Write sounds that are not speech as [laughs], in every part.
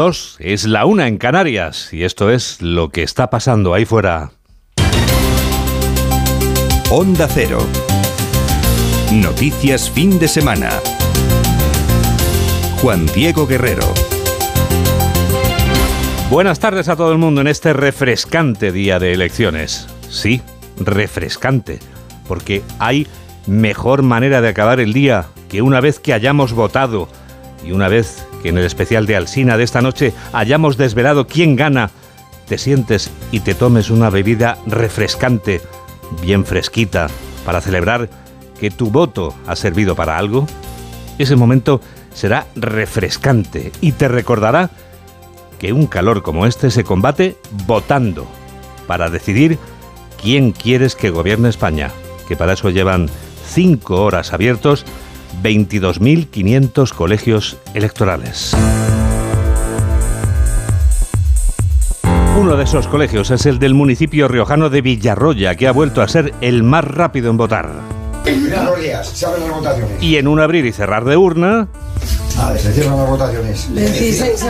Dos, es la una en Canarias y esto es lo que está pasando ahí fuera. Onda Cero. Noticias fin de semana. Juan Diego Guerrero. Buenas tardes a todo el mundo en este refrescante día de elecciones. Sí, refrescante, porque hay mejor manera de acabar el día que una vez que hayamos votado y una vez que en el especial de Alsina de esta noche hayamos desvelado quién gana, te sientes y te tomes una bebida refrescante, bien fresquita, para celebrar que tu voto ha servido para algo? Ese momento será refrescante y te recordará que un calor como este se combate votando para decidir quién quieres que gobierne España, que para eso llevan cinco horas abiertos 22.500 colegios electorales. Uno de esos colegios es el del municipio riojano de Villarroya, que ha vuelto a ser el más rápido en votar. Y en un abrir y cerrar de urna... A ver, se cierran las votaciones. 16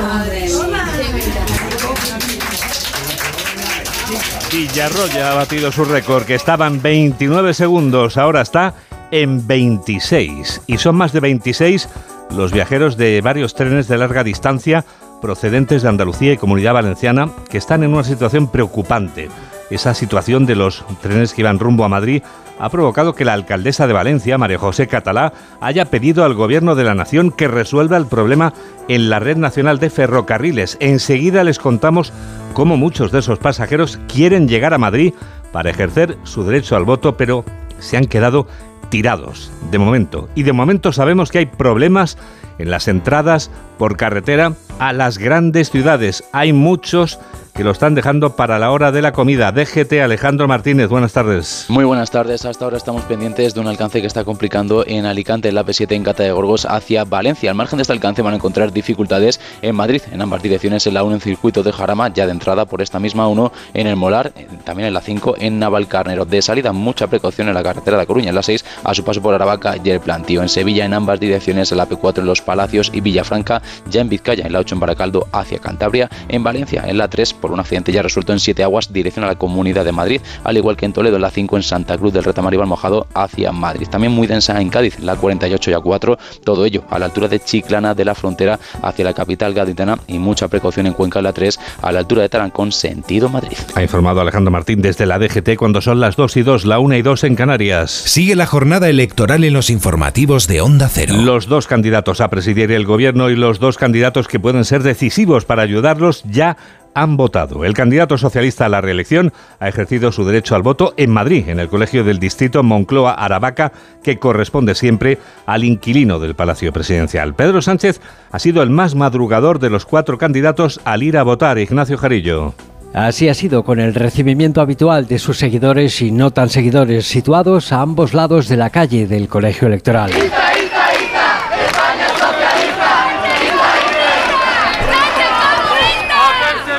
Villarroya ha batido su récord, que estaba en 29 segundos, ahora está en 26. Y son más de 26 los viajeros de varios trenes de larga distancia procedentes de Andalucía y Comunidad Valenciana que están en una situación preocupante. Esa situación de los trenes que iban rumbo a Madrid ha provocado que la alcaldesa de Valencia, María José Catalá, haya pedido al gobierno de la nación que resuelva el problema en la red nacional de ferrocarriles. Enseguida les contamos cómo muchos de esos pasajeros quieren llegar a Madrid para ejercer su derecho al voto, pero se han quedado tirados, de momento. Y de momento sabemos que hay problemas en las entradas por carretera a las grandes ciudades. Hay muchos que lo están dejando para la hora de la comida. DGT Alejandro Martínez, buenas tardes. Muy buenas tardes. Hasta ahora estamos pendientes de un alcance que está complicando en Alicante, en la P7 en Cata de Gorgos hacia Valencia. Al margen de este alcance van a encontrar dificultades en Madrid, en ambas direcciones, en la 1 en circuito de Jarama, ya de entrada por esta misma 1 en el Molar, también en la 5 en Navalcarnero. De salida, mucha precaución en la carretera de Coruña, en la 6 a su paso por Aravaca y el Plantío. En Sevilla, en ambas direcciones, en la P4 en Los Palacios y Villafranca, ya en Vizcaya, en la 8 en Baracaldo hacia Cantabria, en Valencia, en la 3 por un accidente ya resuelto en Siete Aguas, dirección a la Comunidad de Madrid, al igual que en Toledo, en la 5 en Santa Cruz del Retamar y Mojado hacia Madrid. También muy densa en Cádiz, la 48 y a 4, todo ello a la altura de Chiclana de la frontera hacia la capital gaditana y mucha precaución en Cuenca, la 3 a la altura de Tarancón, sentido Madrid. Ha informado Alejandro Martín desde la DGT cuando son las 2 y 2, la 1 y 2 en Canarias. Sigue la jornada electoral en los informativos de Onda Cero. Los dos candidatos a presidir el gobierno y los dos candidatos que pueden ser decisivos para ayudarlos ya han votado. El candidato socialista a la reelección ha ejercido su derecho al voto en Madrid, en el colegio del distrito Moncloa Aravaca, que corresponde siempre al inquilino del Palacio Presidencial. Pedro Sánchez ha sido el más madrugador de los cuatro candidatos al ir a votar. Ignacio Jarillo. Así ha sido con el recibimiento habitual de sus seguidores y no tan seguidores situados a ambos lados de la calle del colegio electoral.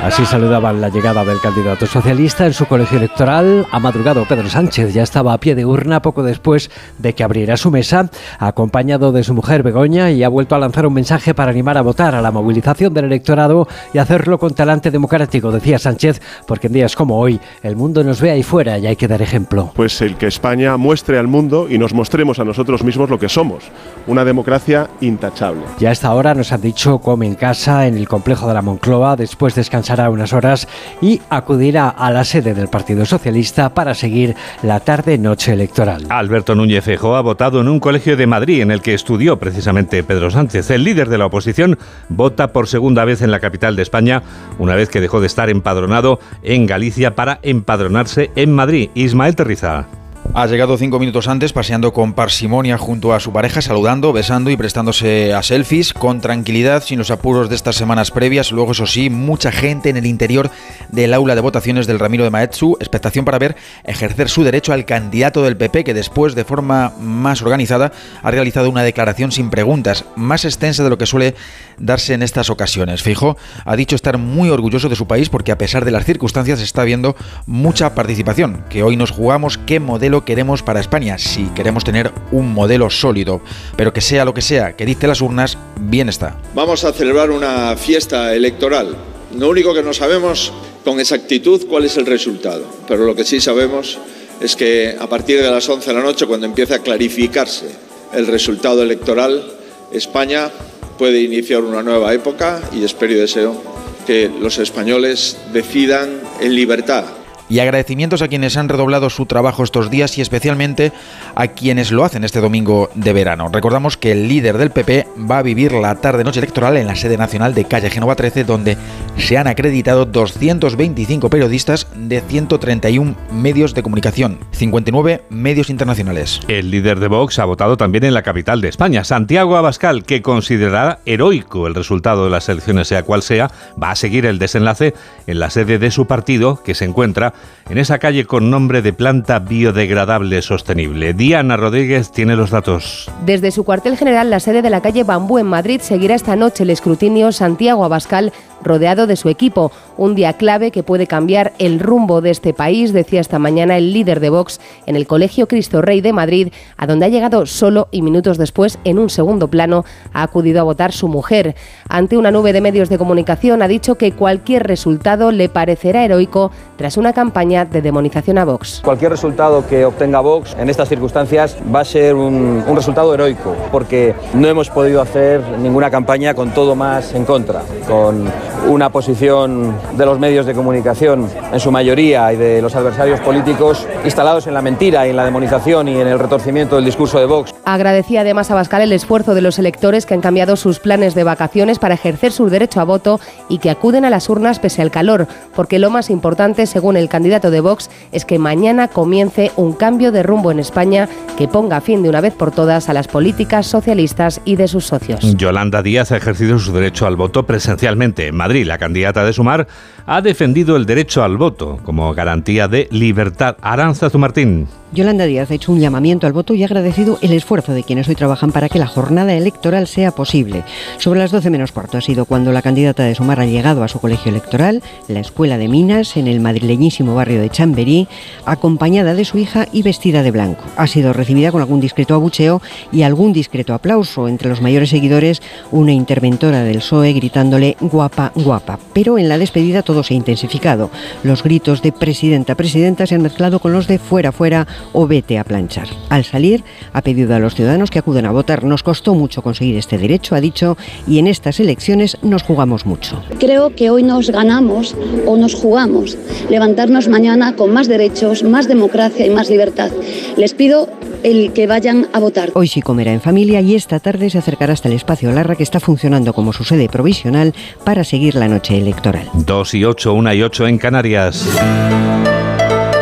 Así saludaban la llegada del candidato socialista en su colegio electoral. Ha madrugado Pedro Sánchez, ya estaba a pie de urna poco después de que abriera su mesa, acompañado de su mujer Begoña, y ha vuelto a lanzar un mensaje para animar a votar a la movilización del electorado y hacerlo con talante democrático, decía Sánchez, porque en días como hoy el mundo nos ve ahí fuera y hay que dar ejemplo. Pues el que España muestre al mundo y nos mostremos a nosotros mismos lo que somos, una democracia intachable. Ya a esta hora nos han dicho come en casa en el complejo de la Moncloa, después descansar unas horas y acudirá a la sede del Partido Socialista para seguir la tarde-noche electoral. Alberto Núñez Fejo ha votado en un colegio de Madrid en el que estudió precisamente Pedro Sánchez. El líder de la oposición vota por segunda vez en la capital de España, una vez que dejó de estar empadronado en Galicia para empadronarse en Madrid. Ismael Terriza. Ha llegado cinco minutos antes paseando con parsimonia junto a su pareja, saludando, besando y prestándose a selfies, con tranquilidad, sin los apuros de estas semanas previas. Luego, eso sí, mucha gente en el interior del aula de votaciones del Ramiro de Maetsu. Expectación para ver ejercer su derecho al candidato del PP, que después, de forma más organizada, ha realizado una declaración sin preguntas, más extensa de lo que suele darse en estas ocasiones. Fijo ha dicho estar muy orgulloso de su país porque, a pesar de las circunstancias, está viendo mucha participación. Que hoy nos jugamos qué modelo queremos para España, si queremos tener un modelo sólido. Pero que sea lo que sea que dice las urnas, bien está. Vamos a celebrar una fiesta electoral. Lo único que no sabemos con exactitud cuál es el resultado, pero lo que sí sabemos es que a partir de las 11 de la noche, cuando empiece a clarificarse el resultado electoral, España puede iniciar una nueva época y espero y deseo que los españoles decidan en libertad y agradecimientos a quienes han redoblado su trabajo estos días y especialmente a quienes lo hacen este domingo de verano. Recordamos que el líder del PP va a vivir la tarde-noche electoral en la sede nacional de Calle Genova 13, donde se han acreditado 225 periodistas de 131 medios de comunicación, 59 medios internacionales. El líder de Vox ha votado también en la capital de España, Santiago Abascal, que considerará heroico el resultado de las elecciones, sea cual sea, va a seguir el desenlace en la sede de su partido, que se encuentra en esa calle con nombre de planta biodegradable sostenible. Diana Rodríguez tiene los datos. Desde su cuartel general, la sede de la calle Bambú en Madrid, seguirá esta noche el escrutinio Santiago Abascal rodeado de su equipo. Un día clave que puede cambiar el rumbo de este país, decía esta mañana el líder de Vox en el Colegio Cristo Rey de Madrid, a donde ha llegado solo y minutos después, en un segundo plano, ha acudido a votar su mujer. Ante una nube de medios de comunicación ha dicho que cualquier resultado le parecerá heroico tras una campaña de demonización a Vox. Cualquier resultado que obtenga Vox en estas circunstancias va a ser un, un resultado heroico, porque no hemos podido hacer ninguna campaña con todo más en contra, con una posición de los medios de comunicación, en su mayoría, y de los adversarios políticos instalados en la mentira y en la demonización y en el retorcimiento del discurso de Vox. Agradecía además a Bascal el esfuerzo de los electores que han cambiado sus planes de vacaciones para ejercer su derecho a voto y que acuden a las urnas pese al calor, porque lo más importante, según el candidato de Vox, es que mañana comience un cambio de rumbo en España que ponga fin de una vez por todas a las políticas socialistas y de sus socios. Yolanda Díaz ha ejercido su derecho al voto presencialmente en Madrid. La candidata de Sumar ha defendido el derecho al voto como garantía de libertad. Aranzazu Martín. Yolanda Díaz ha hecho un llamamiento al voto y ha agradecido el esfuerzo de quienes hoy trabajan para que la jornada electoral sea posible. Sobre las 12 menos cuarto ha sido cuando la candidata de Sumar ha llegado a su colegio electoral, la Escuela de Minas, en el madrileñísimo barrio de Chamberí, acompañada de su hija y vestida de blanco. Ha sido recibida con algún discreto abucheo y algún discreto aplauso. Entre los mayores seguidores, una interventora del PSOE gritándole guapa, guapa. Pero en la despedida todo se ha intensificado. Los gritos de presidenta, presidenta se han mezclado con los de fuera, fuera o vete a planchar. Al salir, ha pedido a los ciudadanos que acudan a votar. Nos costó mucho conseguir este derecho, ha dicho, y en estas elecciones nos jugamos mucho. Creo que hoy nos ganamos o nos jugamos levantarnos mañana con más derechos, más democracia y más libertad. Les pido el que vayan a votar. Hoy sí comerá en familia y esta tarde se acercará hasta el espacio Larra que está funcionando como su sede provisional para seguir la noche electoral. 2 y 8, 1 y 8 en Canarias.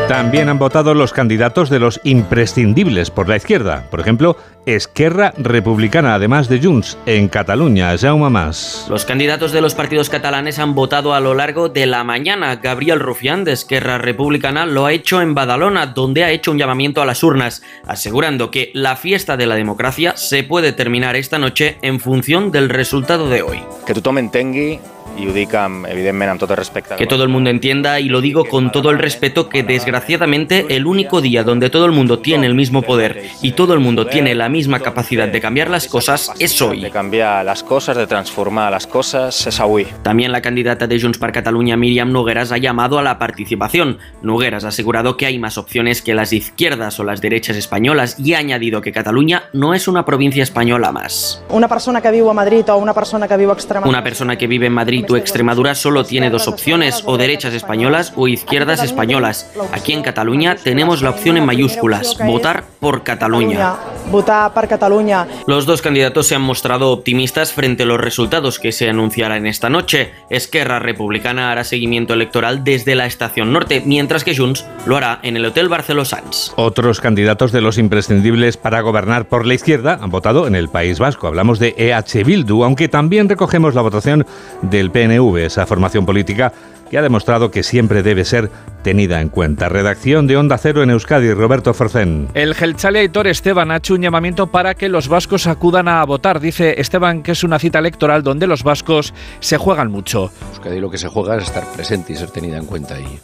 También han votado los candidatos de los imprescindibles por la izquierda. Por ejemplo, Esquerra Republicana, además de Junts, en Cataluña. Jaume Mas. Los candidatos de los partidos catalanes han votado a lo largo de la mañana. Gabriel Rufián, de Esquerra Republicana, lo ha hecho en Badalona, donde ha hecho un llamamiento a las urnas, asegurando que la fiesta de la democracia se puede terminar esta noche en función del resultado de hoy. Que tú tomen tengui y ho dic amb, evidentment amb tot el respecte. Que todo el mundo entienda, y lo digo con todo el respeto, que desgraciadamente el único día donde todo el mundo tiene el mismo poder y todo el mundo tiene la misma capacidad de cambiar las cosas es hoy. De cambiar las cosas, de transformar las cosas, es avui. También la candidata de Junts per Catalunya, Miriam Nogueras, ha llamado a la participación. Nogueras ha asegurado que hay más opciones que las izquierdas o las derechas españolas y ha añadido que Cataluña no es una provincia española más. Una persona que viu a Madrid o una persona que viu a Extremadura. Una persona que vive en Madrid o Extremadura solo tiene dos opciones, o derechas españolas o izquierdas españolas. Aquí en Cataluña tenemos la opción en mayúsculas, votar por Cataluña. Votar per Catalunya. Los dos candidatos se han mostrado optimistas frente a los resultados que se anunciarán esta noche. Esquerra Republicana hará seguimiento electoral desde la Estación Norte, mientras que Junts lo hará en el Hotel Barceló Sans. Otros candidatos de los imprescindibles para gobernar por la izquierda han votado en el País Vasco. Hablamos de EH Bildu, aunque también recogemos la votación del PNV, esa formación política que ha demostrado que siempre debe ser tenida en cuenta. Redacción de Onda Cero en Euskadi, Roberto Forcén. El Gelchale Aitor Esteban ha hecho un llamamiento para que los vascos acudan a votar. Dice Esteban que es una cita electoral donde los vascos se juegan mucho. Euskadi lo que se juega es estar presente y ser tenida en cuenta y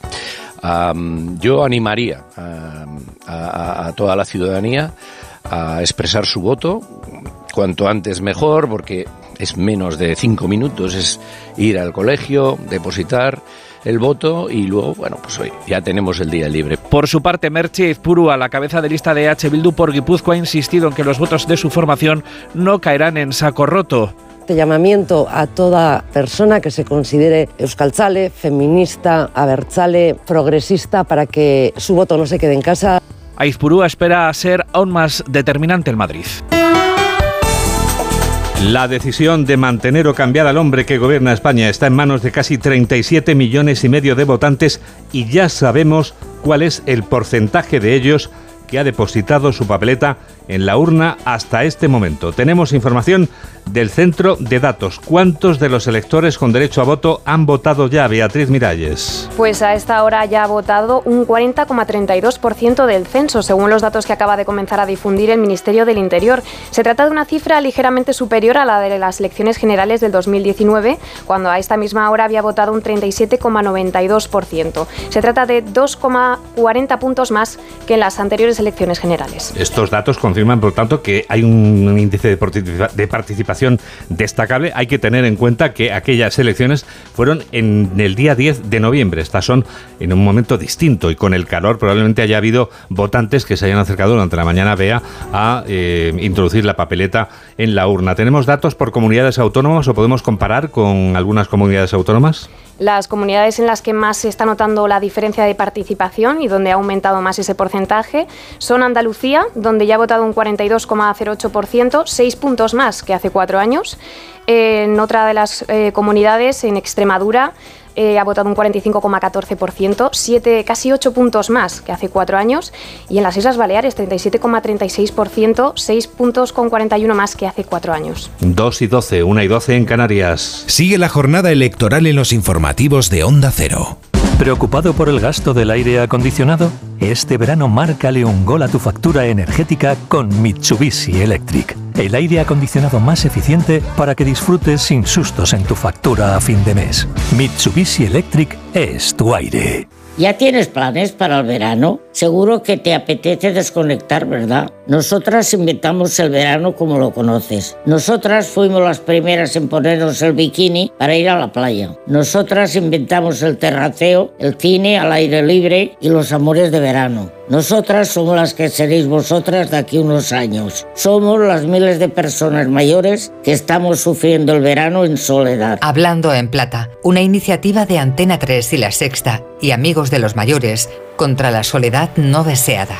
yo animaría a, toda la ciudadanía a expresar su voto cuanto antes mejor, porque es menos de cinco minutos, es ir al colegio, depositar el voto y luego, bueno, pues hoy ya tenemos el día libre. Por su parte, Merche Izpuru, a la cabeza de lista de H. Bildu por Guipúzcoa, ha insistido en que los votos de su formación no caerán en saco roto este llamamiento a toda persona que se considere euskaltzale, feminista, abertzale, progresista, para que su voto no se quede en casa. Aizpurúa espera ser aún más determinante en Madrid. La decisión de mantener o cambiar al hombre que gobierna España está en manos de casi 37 millones y medio de votantes y ya sabemos cuál es el porcentaje de ellos que ha depositado su papeleta en la urna hasta este momento. Tenemos información del Centro de Datos. ¿Cuántos de los electores con derecho a voto han votado ya, Beatriz Miralles? Pues a esta hora ya ha votado un 40,32% del censo, según los datos que acaba de comenzar a difundir el Ministerio del Interior. Se trata de una cifra ligeramente superior a la de las elecciones generales del 2019, cuando a esta misma hora había votado un 37,92%. Se trata de 2,40 puntos más que en las anteriores elecciones generales. Estos datos con confirman, por tanto, que hay un índice de participación destacable. Hay que tener en cuenta que aquellas elecciones fueron en el día 10 de noviembre. Estas son en un momento distinto y con el calor probablemente haya habido votantes que se hayan acercado durante la mañana, vea, a eh, introducir la papeleta en la urna. ¿Tenemos datos por comunidades autónomas o podemos comparar con algunas comunidades autónomas? Las comunidades en las que más se está notando la diferencia de participación y donde ha aumentado más ese porcentaje son Andalucía, donde ya ha votado un 42,08%, seis puntos más que hace cuatro años. En otra de las eh, comunidades, en Extremadura, eh, ha votado un 45,14%, siete, casi 8 puntos más que hace cuatro años. Y en las Islas Baleares, 37,36%, 6 puntos con 41 más que hace cuatro años. 2 y 12, 1 y 12 en Canarias. Sigue la jornada electoral en los informativos de Onda Cero. ¿Preocupado por el gasto del aire acondicionado? Este verano márcale un gol a tu factura energética con Mitsubishi Electric. El aire acondicionado más eficiente para que disfrutes sin sustos en tu factura a fin de mes. Mitsubishi Electric es tu aire. ¿Ya tienes planes para el verano? Seguro que te apetece desconectar, ¿verdad? Nosotras inventamos el verano como lo conoces. Nosotras fuimos las primeras en ponernos el bikini para ir a la playa. Nosotras inventamos el terraceo, el cine al aire libre y los amores de verano. Nosotras somos las que seréis vosotras de aquí unos años. Somos las miles de personas mayores que estamos sufriendo el verano en soledad. Hablando en Plata, una iniciativa de Antena 3 y La Sexta y Amigos de los Mayores contra la soledad no deseada.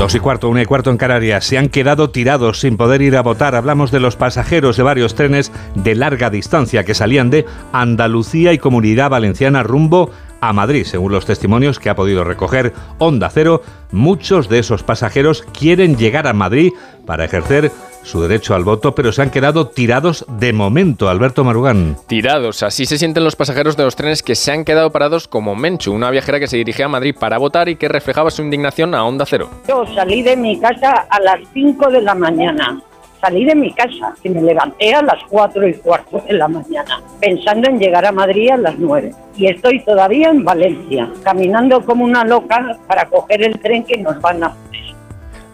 Dos y cuarto, una y cuarto en Canarias. Se han quedado tirados sin poder ir a votar. Hablamos de los pasajeros de varios trenes de larga distancia que salían de Andalucía y Comunidad Valenciana rumbo a Madrid. Según los testimonios que ha podido recoger Onda Cero, muchos de esos pasajeros quieren llegar a Madrid para ejercer su derecho al voto, pero se han quedado tirados de momento. Alberto Marugán. Tirados, así se sienten los pasajeros de los trenes que se han quedado parados como Menchu, una viajera que se dirigía a Madrid para votar y que reflejaba su indignación a Onda Cero. Yo salí de mi casa a las 5 de la mañana. Salí de mi casa y me levanté a las 4 y cuarto de la mañana, pensando en llegar a Madrid a las 9. Y estoy todavía en Valencia, caminando como una loca para coger el tren que nos van a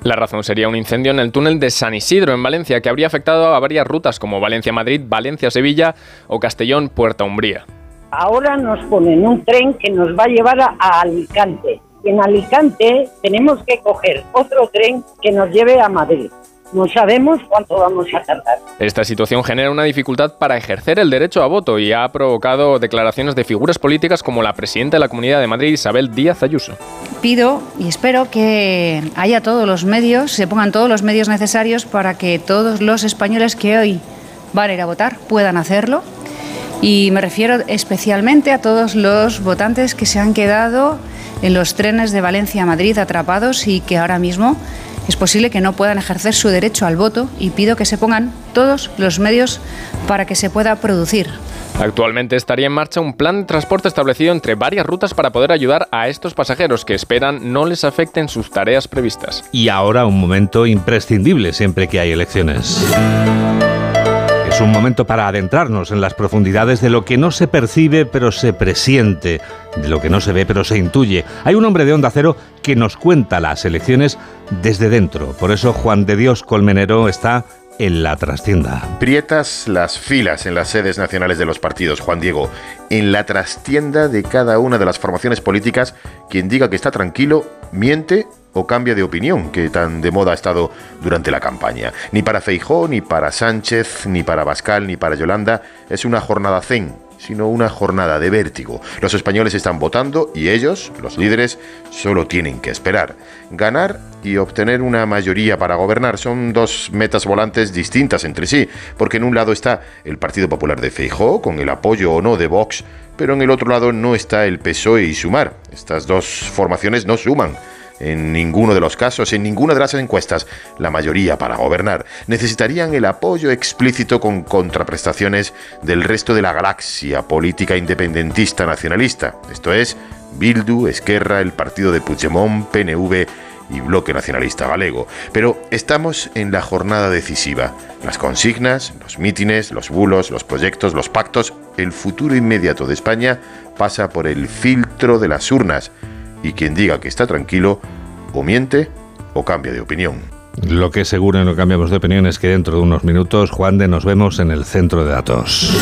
la razón sería un incendio en el túnel de San Isidro, en Valencia, que habría afectado a varias rutas como Valencia-Madrid, Valencia-Sevilla o Castellón-Puerta Umbría. Ahora nos ponen un tren que nos va a llevar a Alicante. En Alicante tenemos que coger otro tren que nos lleve a Madrid no sabemos cuánto vamos a tardar. Esta situación genera una dificultad para ejercer el derecho a voto y ha provocado declaraciones de figuras políticas como la presidenta de la Comunidad de Madrid, Isabel Díaz Ayuso. Pido y espero que haya todos los medios, se pongan todos los medios necesarios para que todos los españoles que hoy van a ir a votar puedan hacerlo Y me refiero especialmente a todos los votantes que se han quedado en los trenes de Valencia a Madrid atrapados y que ahora mismo es posible que no puedan ejercer su derecho al voto y pido que se pongan todos los medios para que se pueda producir. Actualmente estaría en marcha un plan de transporte establecido entre varias rutas para poder ayudar a estos pasajeros que esperan no les afecten sus tareas previstas. Y ahora un momento imprescindible siempre que hay elecciones. Es un momento para adentrarnos en las profundidades de lo que no se percibe pero se presiente, de lo que no se ve pero se intuye. Hay un hombre de Onda Cero que nos cuenta las elecciones desde dentro. Por eso Juan de Dios Colmenero está en la trastienda. Prietas las filas en las sedes nacionales de los partidos, Juan Diego. En la trastienda de cada una de las formaciones políticas, quien diga que está tranquilo, miente o cambia de opinión, que tan de moda ha estado durante la campaña. Ni para Feijó, ni para Sánchez, ni para Bascal, ni para Yolanda, es una jornada zen, sino una jornada de vértigo. Los españoles están votando y ellos, los líderes, solo tienen que esperar. Ganar y obtener una mayoría para gobernar son dos metas volantes distintas entre sí, porque en un lado está el Partido Popular de Feijó, con el apoyo o no de Vox, pero en el otro lado no está el PSOE y Sumar. Estas dos formaciones no suman en ninguno de los casos, en ninguna de las encuestas, la mayoría para gobernar. Necesitarían el apoyo explícito con contraprestaciones del resto de la galaxia política independentista nacionalista, esto es, Bildu, Esquerra, el partido de Puigdemont, PNV y Bloque Nacionalista Galego. Pero estamos en la jornada decisiva. Las consignas, los mítines, los bulos, los proyectos, los pactos, el futuro inmediato de España pasa por el filtro de las urnas y quien diga que está tranquilo o miente o cambia de opinión. Lo que seguro no cambiamos de opinión es que dentro de unos minutos, Juan de, nos vemos en el centro de datos.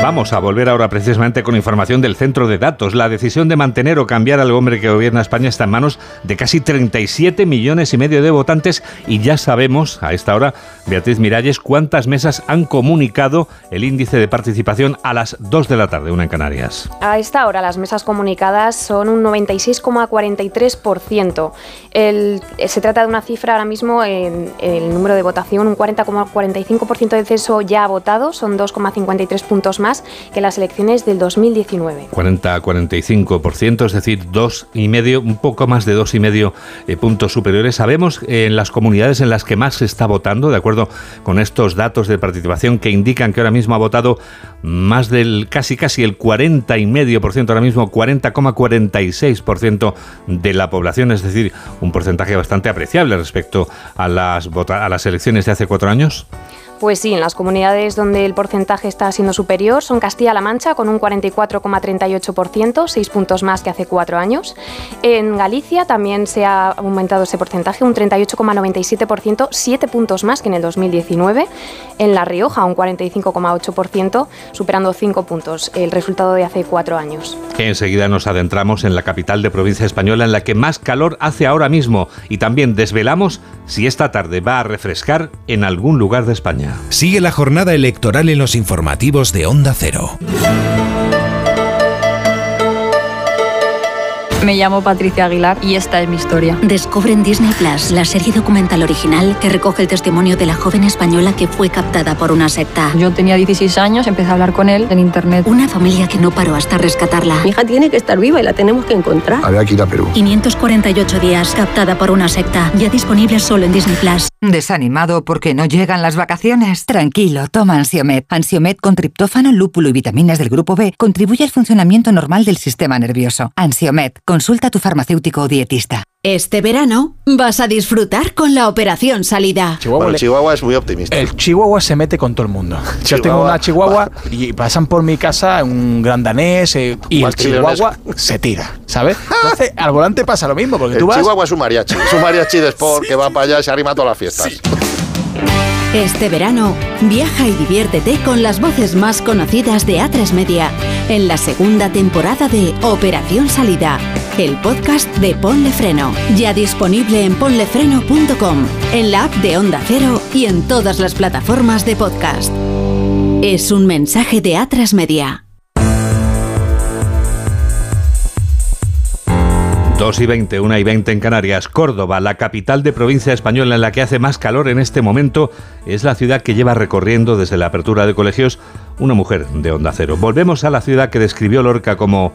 Vamos a volver ahora precisamente con información del centro de datos. La decisión de mantener o cambiar al hombre que gobierna España está en manos de casi 37 millones y medio de votantes y ya sabemos a esta hora, Beatriz Miralles, cuántas mesas han comunicado el índice de participación a las 2 de la tarde, una en Canarias. A esta hora las mesas comunicadas son un 96,43%. se trata de una cifra ahora mismo en el número de votación, un 40,45% de censo ya ha votado, son 2,53 puntos más que las elecciones del 2019. 40-45%, es decir, dos y medio, un poco más de dos y medio eh, puntos superiores. Sabemos eh, en las comunidades en las que más se está votando, de acuerdo con estos datos de participación que indican que ahora mismo ha votado más del casi casi el 40 y medio por ciento, ahora mismo 40,46% de la población, es decir, un porcentaje bastante apreciable respecto a las, a las elecciones de hace cuatro años. Pues sí, en las comunidades donde el porcentaje está siendo superior son Castilla-La Mancha con un 44,38%, seis puntos más que hace cuatro años. En Galicia también se ha aumentado ese porcentaje, un 38,97%, siete puntos más que en el 2019. En La Rioja un 45,8%, superando cinco puntos el resultado de hace cuatro años. Enseguida nos adentramos en la capital de provincia española en la que más calor hace ahora mismo y también desvelamos si esta tarde va a refrescar en algún lugar de España. Sigue la jornada electoral en los informativos de Onda Cero. Me llamo Patricia Aguilar y esta es mi historia. Descubre en Disney Plus la serie documental original que recoge el testimonio de la joven española que fue captada por una secta. Yo tenía 16 años, empecé a hablar con él en internet. Una familia que no paró hasta rescatarla. Mi hija tiene que estar viva y la tenemos que encontrar. Había que ir a Perú. 548 días captada por una secta, ya disponible solo en Disney Plus. ¿Desanimado porque no llegan las vacaciones? Tranquilo, toma Ansiomet. Ansiomet con triptófano, lúpulo y vitaminas del grupo B contribuye al funcionamiento normal del sistema nervioso. Ansiomet Consulta a tu farmacéutico o dietista. Este verano vas a disfrutar con la operación salida. Chihuahua, el Chihuahua es muy optimista. El Chihuahua se mete con todo el mundo. Yo tengo una Chihuahua y pasan por mi casa un gran danés eh, y el Chihuahua se tira, ¿sabes? [laughs] Entonces al volante pasa lo mismo porque el tú vas... Chihuahua es un mariachi, es un mariachi de sport que va para allá y se arrima a todas las fiestas. Este verano, viaja y diviértete con las voces más conocidas de A3 Media en la segunda temporada de Operación Salida, el podcast de Ponle Freno, ya disponible en ponlefreno.com, en la app de Onda Cero y en todas las plataformas de podcast. Es un mensaje de A3 Media. 2 y 20, 1 y 20 en Canarias. Córdoba, la capital de provincia española en la que hace más calor en este momento, es la ciudad que lleva recorriendo desde la apertura de colegios una mujer de Onda Cero. Volvemos a la ciudad que describió Lorca como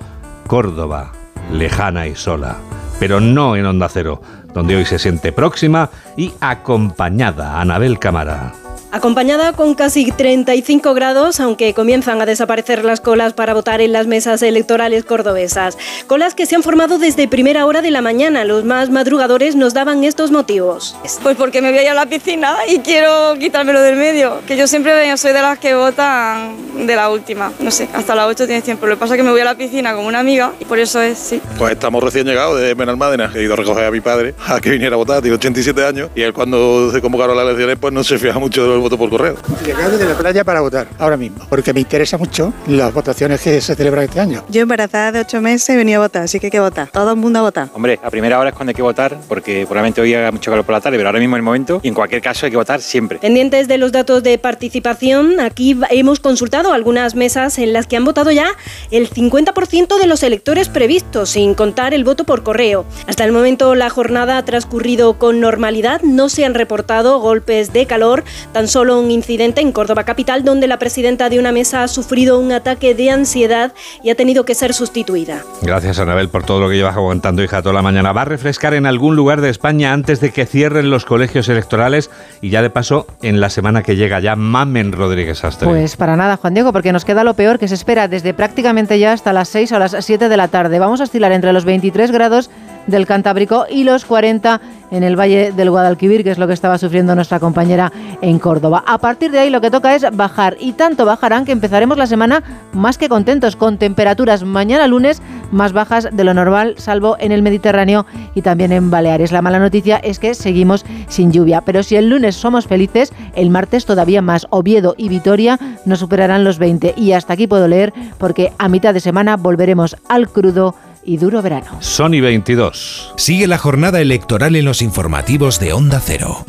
Córdoba, lejana y sola, pero no en Onda Cero, donde hoy se siente próxima y acompañada Anabel Cámara. Acompañada con casi 35 grados, aunque comienzan a desaparecer las colas para votar en las mesas electorales cordobesas. Colas que se han formado desde primera hora de la mañana. Los más madrugadores nos daban estos motivos. Pues porque me voy a ir a la piscina y quiero quitármelo del medio. Que yo siempre soy de las que votan de la última. No sé, hasta las 8 tienes tiempo. Lo que pasa es que me voy a la piscina con una amiga y por eso es, sí. Pues estamos recién llegados de Benalmádena. He ido a recoger a mi padre a que viniera a votar. Tiene 87 años y él cuando se convocaron las elecciones pues no se fija mucho del voto por correo. Llegado de la playa para votar ahora mismo, porque me interesa mucho las votaciones que se celebran este año. Yo embarazada de ocho meses he venido a votar, así que hay que votar. Todo el mundo a votar. Hombre, a primera hora es cuando hay que votar, porque probablemente hoy haga mucho calor por la tarde, pero ahora mismo es el momento y en cualquier caso hay que votar siempre. Pendientes de los datos de participación, aquí hemos consultado algunas mesas en las que han votado ya el 50% de los electores previstos, sin contar el voto por correo. Hasta el momento la jornada ha transcurrido con normalidad, no se han reportado golpes de calor, tan solo un incidente en Córdoba capital donde la presidenta de una mesa ha sufrido un ataque de ansiedad y ha tenido que ser sustituida. Gracias Anabel por todo lo que llevas aguantando hija toda la mañana. ¿Va a refrescar en algún lugar de España antes de que cierren los colegios electorales y ya de paso en la semana que llega ya Mamen Rodríguez Astre? Pues para nada Juan Diego porque nos queda lo peor que se espera desde prácticamente ya hasta las 6 o las 7 de la tarde. Vamos a oscilar entre los 23 grados del Cantábrico y los 40 en el Valle del Guadalquivir, que es lo que estaba sufriendo nuestra compañera en Córdoba. A partir de ahí lo que toca es bajar y tanto bajarán que empezaremos la semana más que contentos con temperaturas mañana lunes más bajas de lo normal, salvo en el Mediterráneo y también en Baleares. La mala noticia es que seguimos sin lluvia, pero si el lunes somos felices, el martes todavía más. Oviedo y Vitoria no superarán los 20 y hasta aquí puedo leer porque a mitad de semana volveremos al crudo y duro verano. Sony 22. Sigue la jornada electoral en los informativos de Onda Cero.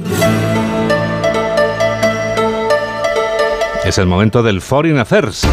Es el momento del Foreign Affairs.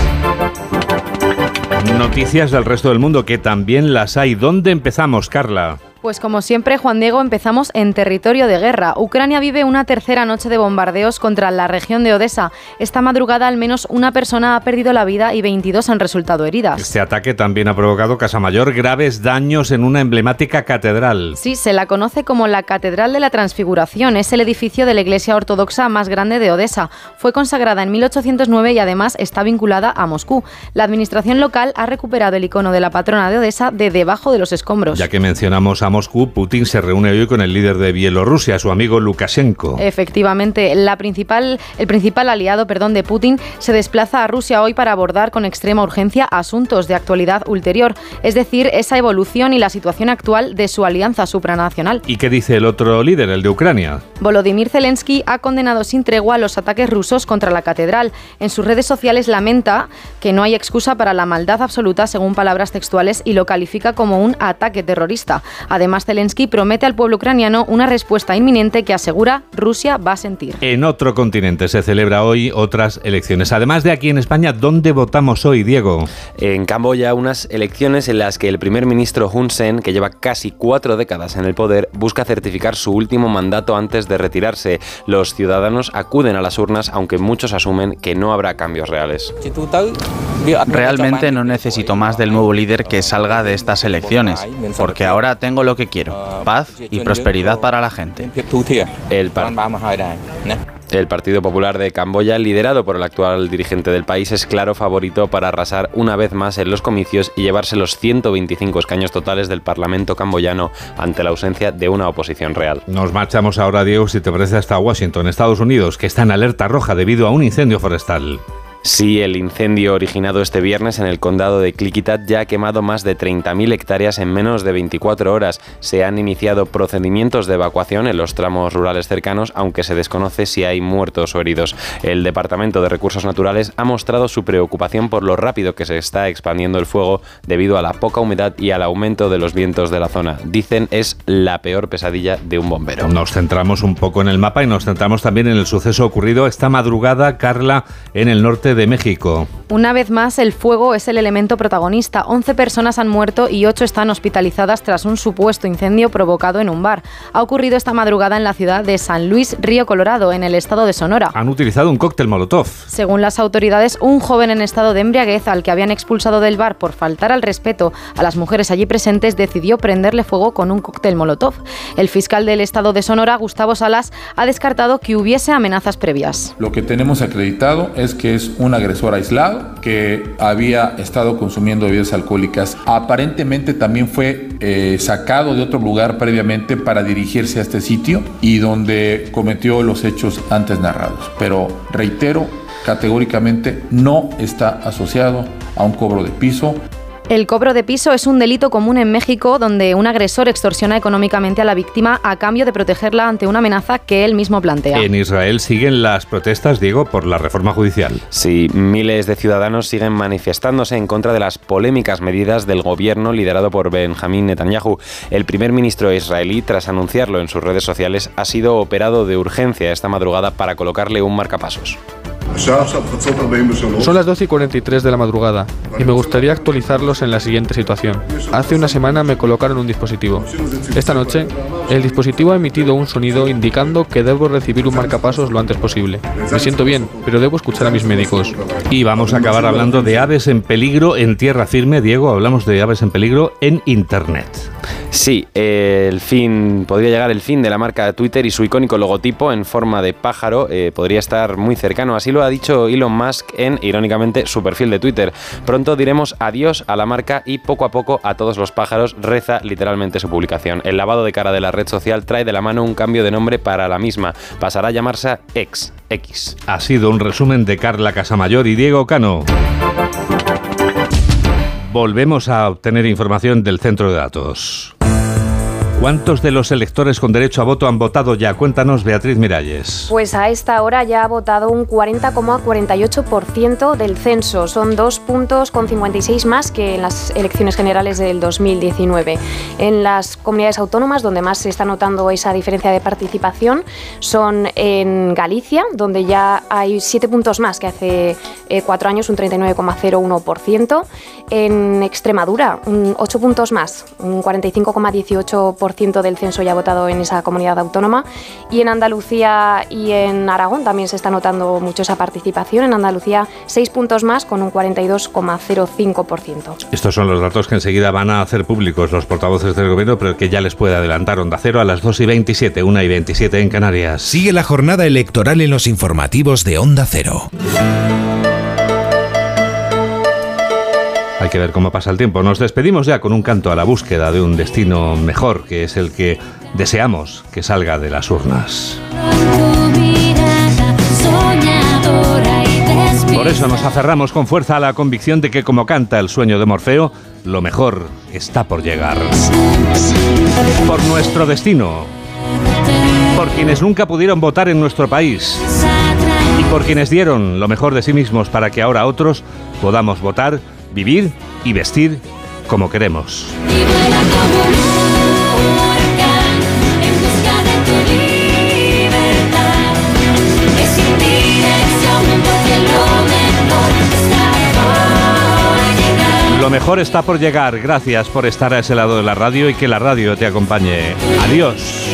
Noticias del resto del mundo que también las hay. ¿Dónde empezamos, Carla? Pues como siempre, Juan Diego, empezamos en territorio de guerra. Ucrania vive una tercera noche de bombardeos contra la región de Odessa. Esta madrugada al menos una persona ha perdido la vida y 22 han resultado heridas. Este ataque también ha provocado Casamayor graves daños en una emblemática catedral. Sí, se la conoce como la Catedral de la Transfiguración. Es el edificio de la iglesia ortodoxa más grande de Odessa. Fue consagrada en 1809 y además está vinculada a Moscú. La administración local ha recuperado el icono de la patrona de Odessa de debajo de los escombros. Ya que mencionamos a Moscú, Putin se reúne hoy con el líder de Bielorrusia, su amigo Lukashenko. Efectivamente, la principal, el principal aliado perdón, de Putin se desplaza a Rusia hoy para abordar con extrema urgencia asuntos de actualidad ulterior, es decir, esa evolución y la situación actual de su alianza supranacional. ¿Y qué dice el otro líder, el de Ucrania? Volodymyr Zelensky ha condenado sin tregua los ataques rusos contra la catedral. En sus redes sociales lamenta que no hay excusa para la maldad absoluta, según palabras textuales, y lo califica como un ataque terrorista. Además, Zelensky promete al pueblo ucraniano una respuesta inminente que asegura Rusia va a sentir. En otro continente se celebra hoy otras elecciones. Además de aquí en España, ¿dónde votamos hoy, Diego? En Camboya, unas elecciones en las que el primer ministro Hun Sen, que lleva casi cuatro décadas en el poder, busca certificar su último mandato antes de retirarse. Los ciudadanos acuden a las urnas, aunque muchos asumen que no habrá cambios reales. Realmente no necesito más del nuevo líder que salga de estas elecciones, porque ahora tengo lo que quiero, paz y prosperidad para la gente. El, el Partido Popular de Camboya, liderado por el actual dirigente del país, es claro favorito para arrasar una vez más en los comicios y llevarse los 125 escaños totales del Parlamento camboyano ante la ausencia de una oposición real. Nos marchamos ahora, Diego, si te parece, hasta Washington, Estados Unidos, que está en alerta roja debido a un incendio forestal. Sí, el incendio originado este viernes en el condado de Cliquitat ya ha quemado más de 30.000 hectáreas en menos de 24 horas. Se han iniciado procedimientos de evacuación en los tramos rurales cercanos, aunque se desconoce si hay muertos o heridos. El Departamento de Recursos Naturales ha mostrado su preocupación por lo rápido que se está expandiendo el fuego debido a la poca humedad y al aumento de los vientos de la zona. Dicen es la peor pesadilla de un bombero. Nos centramos un poco en el mapa y nos centramos también en el suceso ocurrido esta madrugada, Carla, en el norte de México. Una vez más, el fuego es el elemento protagonista. 11 personas han muerto y 8 están hospitalizadas tras un supuesto incendio provocado en un bar. Ha ocurrido esta madrugada en la ciudad de San Luis, Río Colorado, en el estado de Sonora. Han utilizado un cóctel Molotov. Según las autoridades, un joven en estado de embriaguez al que habían expulsado del bar por faltar al respeto a las mujeres allí presentes decidió prenderle fuego con un cóctel Molotov. El fiscal del estado de Sonora, Gustavo Salas, ha descartado que hubiese amenazas previas. Lo que tenemos acreditado es que es un agresor aislado que había estado consumiendo bebidas alcohólicas. Aparentemente también fue eh, sacado de otro lugar previamente para dirigirse a este sitio y donde cometió los hechos antes narrados. Pero reitero, categóricamente no está asociado a un cobro de piso el cobro de piso es un delito común en México donde un agresor extorsiona económicamente a la víctima a cambio de protegerla ante una amenaza que él mismo plantea. En Israel siguen las protestas, Diego, por la reforma judicial. Sí, miles de ciudadanos siguen manifestándose en contra de las polémicas medidas del gobierno liderado por Benjamín Netanyahu. El primer ministro israelí, tras anunciarlo en sus redes sociales, ha sido operado de urgencia esta madrugada para colocarle un marcapasos. Son las 12 y 43 de la madrugada y me gustaría actualizarlos en la siguiente situación. Hace una semana me colocaron un dispositivo. Esta noche, el dispositivo ha emitido un sonido indicando que debo recibir un marcapasos lo antes posible. Me siento bien, pero debo escuchar a mis médicos. Y vamos a acabar hablando de aves en peligro en tierra firme. Diego, hablamos de aves en peligro en Internet. Sí, el fin podría llegar el fin de la marca de Twitter y su icónico logotipo en forma de pájaro eh, podría estar muy cercano. Así lo ha dicho Elon Musk en, irónicamente, su perfil de Twitter. Pronto diremos adiós a la marca y poco a poco a todos los pájaros, reza literalmente su publicación. El lavado de cara de la red social trae de la mano un cambio de nombre para la misma. Pasará a llamarse X. X. Ha sido un resumen de Carla Casamayor y Diego Cano. Volvemos a obtener información del centro de datos. ¿Cuántos de los electores con derecho a voto han votado ya? Cuéntanos, Beatriz Miralles. Pues a esta hora ya ha votado un 40,48% del censo. Son dos puntos con 56 más que en las elecciones generales del 2019. En las comunidades autónomas donde más se está notando esa diferencia de participación son en Galicia, donde ya hay siete puntos más que hace eh, cuatro años, un 39,01%. En Extremadura, un 8 puntos más, un 45,18% del censo ya votado en esa comunidad autónoma. Y en Andalucía y en Aragón también se está notando mucho esa participación. En Andalucía, seis puntos más con un 42,05%. Estos son los datos que enseguida van a hacer públicos los portavoces del gobierno, pero que ya les puede adelantar Onda Cero a las 2 y 27, 1 y 27 en Canarias. Sigue la jornada electoral en los informativos de Onda Cero. Que ver cómo pasa el tiempo. Nos despedimos ya con un canto a la búsqueda de un destino mejor, que es el que deseamos que salga de las urnas. Por eso nos aferramos con fuerza a la convicción de que, como canta el sueño de Morfeo, lo mejor está por llegar. Por nuestro destino. Por quienes nunca pudieron votar en nuestro país. Y por quienes dieron lo mejor de sí mismos para que ahora otros podamos votar vivir y vestir como queremos. Lo mejor está por llegar. Gracias por estar a ese lado de la radio y que la radio te acompañe. Adiós.